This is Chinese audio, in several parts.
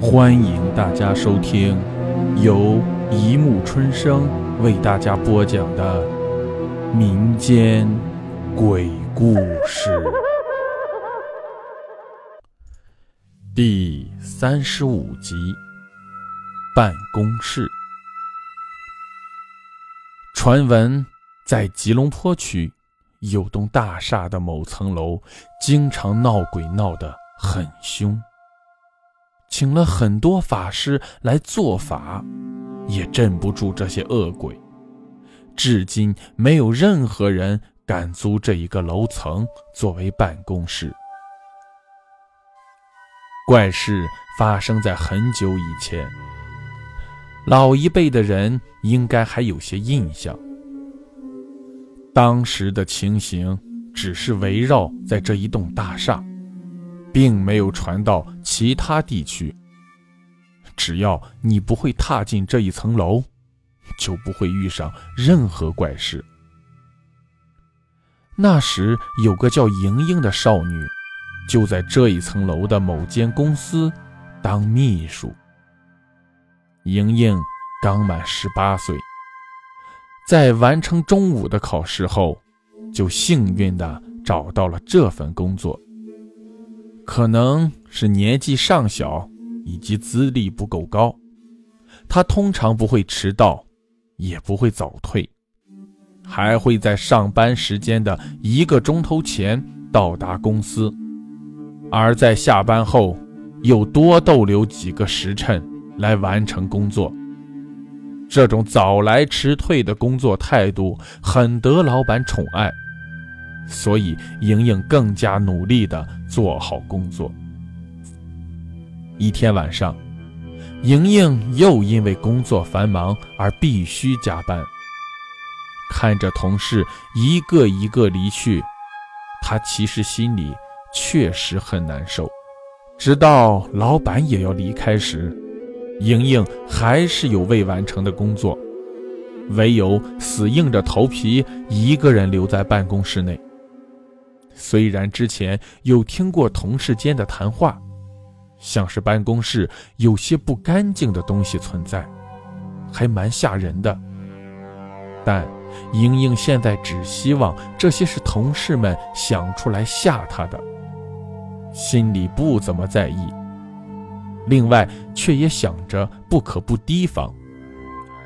欢迎大家收听由一木春生为大家播讲的民间鬼故事第三十五集：办公室。传闻在吉隆坡区有栋大厦的某层楼，经常闹鬼闹得很凶。请了很多法师来做法，也镇不住这些恶鬼。至今没有任何人敢租这一个楼层作为办公室。怪事发生在很久以前，老一辈的人应该还有些印象。当时的情形只是围绕在这一栋大厦。并没有传到其他地区。只要你不会踏进这一层楼，就不会遇上任何怪事。那时有个叫莹莹的少女，就在这一层楼的某间公司当秘书。莹莹刚满十八岁，在完成中午的考试后，就幸运地找到了这份工作。可能是年纪尚小，以及资历不够高，他通常不会迟到，也不会早退，还会在上班时间的一个钟头前到达公司，而在下班后又多逗留几个时辰来完成工作。这种早来迟退的工作态度很得老板宠爱。所以，莹莹更加努力地做好工作。一天晚上，莹莹又因为工作繁忙而必须加班。看着同事一个一个离去，她其实心里确实很难受。直到老板也要离开时，莹莹还是有未完成的工作，唯有死硬着头皮一个人留在办公室内。虽然之前有听过同事间的谈话，像是办公室有些不干净的东西存在，还蛮吓人的。但莹莹现在只希望这些是同事们想出来吓她的，心里不怎么在意。另外，却也想着不可不提防，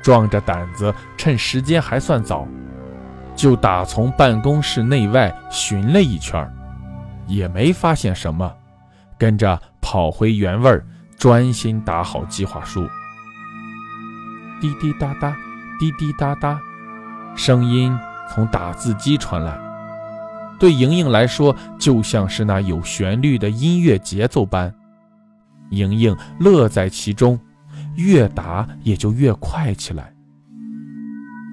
壮着胆子趁时间还算早。就打从办公室内外寻了一圈，也没发现什么，跟着跑回原位，专心打好计划书。滴滴答答，滴滴答答，声音从打字机传来，对莹莹来说就像是那有旋律的音乐节奏般，莹莹乐在其中，越打也就越快起来。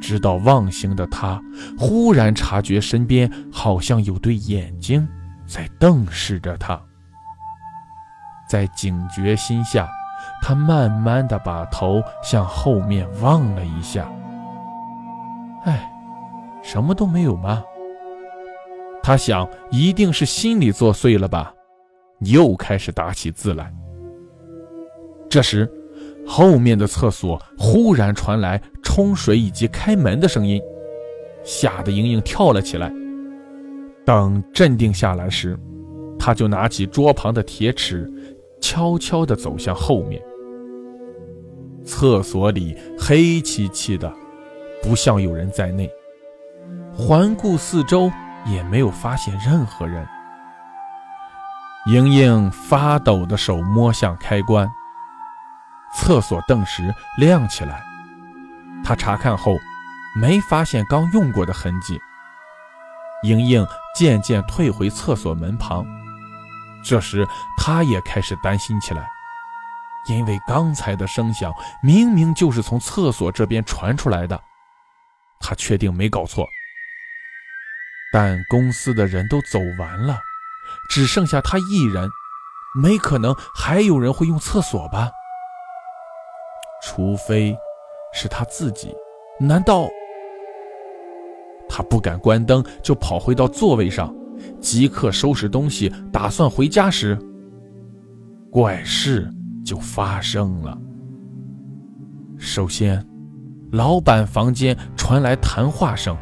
直到忘形的他忽然察觉身边好像有对眼睛在瞪视着他，在警觉心下，他慢慢的把头向后面望了一下。哎，什么都没有吗？他想，一定是心里作祟了吧，又开始打起字来。这时。后面的厕所忽然传来冲水以及开门的声音，吓得莹莹跳了起来。等镇定下来时，她就拿起桌旁的铁尺，悄悄地走向后面。厕所里黑漆漆的，不像有人在内。环顾四周，也没有发现任何人。莹莹发抖的手摸向开关。厕所顿时亮起来，他查看后没发现刚用过的痕迹。莹莹渐渐退回厕所门旁，这时她也开始担心起来，因为刚才的声响明明就是从厕所这边传出来的，她确定没搞错。但公司的人都走完了，只剩下她一人，没可能还有人会用厕所吧？除非是他自己，难道他不敢关灯，就跑回到座位上，即刻收拾东西，打算回家时，怪事就发生了。首先，老板房间传来谈话声，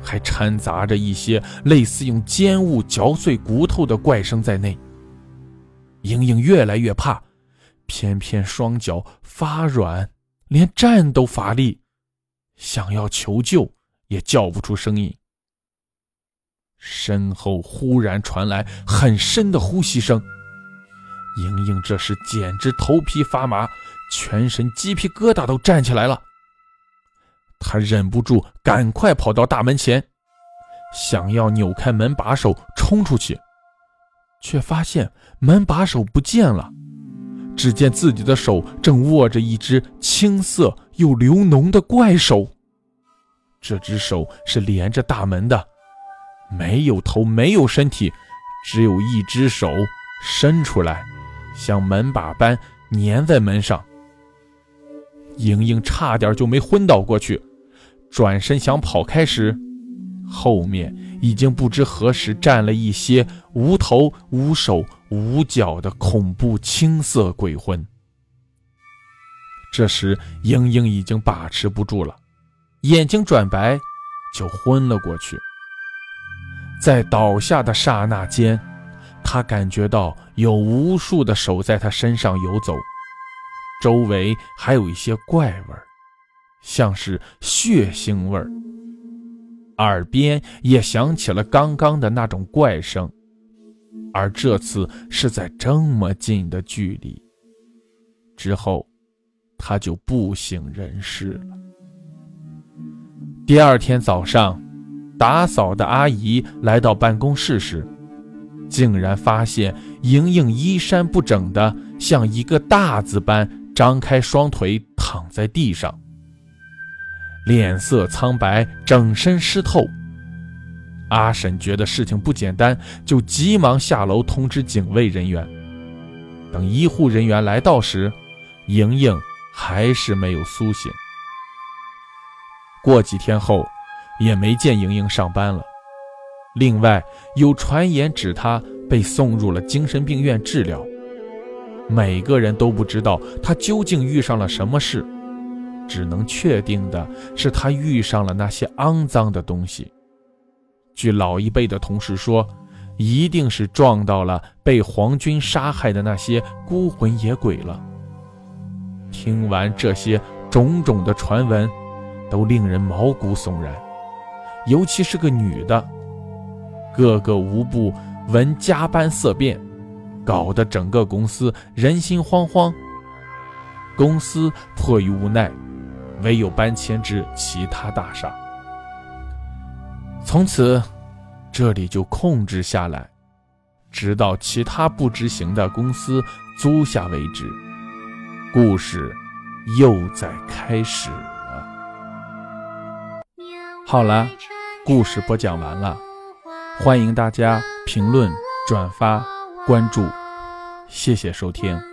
还掺杂着一些类似用尖物嚼碎骨头的怪声在内。莹莹越来越怕，偏偏双脚发软，连站都乏力，想要求救也叫不出声音。身后忽然传来很深的呼吸声，莹莹这时简直头皮发麻，全身鸡皮疙瘩都站起来了。她忍不住赶快跑到大门前，想要扭开门把手冲出去，却发现门把手不见了。只见自己的手正握着一只青色又流脓的怪手，这只手是连着大门的。没有头，没有身体，只有一只手伸出来，像门把般粘在门上。莹莹差点就没昏倒过去，转身想跑开时，后面已经不知何时站了一些无头、无手、无脚的恐怖青色鬼魂。这时，英英已经把持不住了，眼睛转白，就昏了过去。在倒下的刹那间，他感觉到有无数的手在他身上游走，周围还有一些怪味儿，像是血腥味儿。耳边也响起了刚刚的那种怪声，而这次是在这么近的距离。之后，他就不省人事了。第二天早上。打扫的阿姨来到办公室时，竟然发现莹莹衣衫不整的，像一个大字般张开双腿躺在地上，脸色苍白，整身湿透。阿婶觉得事情不简单，就急忙下楼通知警卫人员。等医护人员来到时，莹莹还是没有苏醒。过几天后。也没见莹莹上班了。另外，有传言指她被送入了精神病院治疗。每个人都不知道她究竟遇上了什么事，只能确定的是他遇上了那些肮脏的东西。据老一辈的同事说，一定是撞到了被皇军杀害的那些孤魂野鬼了。听完这些种种的传闻，都令人毛骨悚然。尤其是个女的，个个无不闻加班色变，搞得整个公司人心惶惶。公司迫于无奈，唯有搬迁至其他大厦。从此，这里就控制下来，直到其他不执行的公司租下为止。故事又在开始了。好了，故事播讲完了，欢迎大家评论、转发、关注，谢谢收听。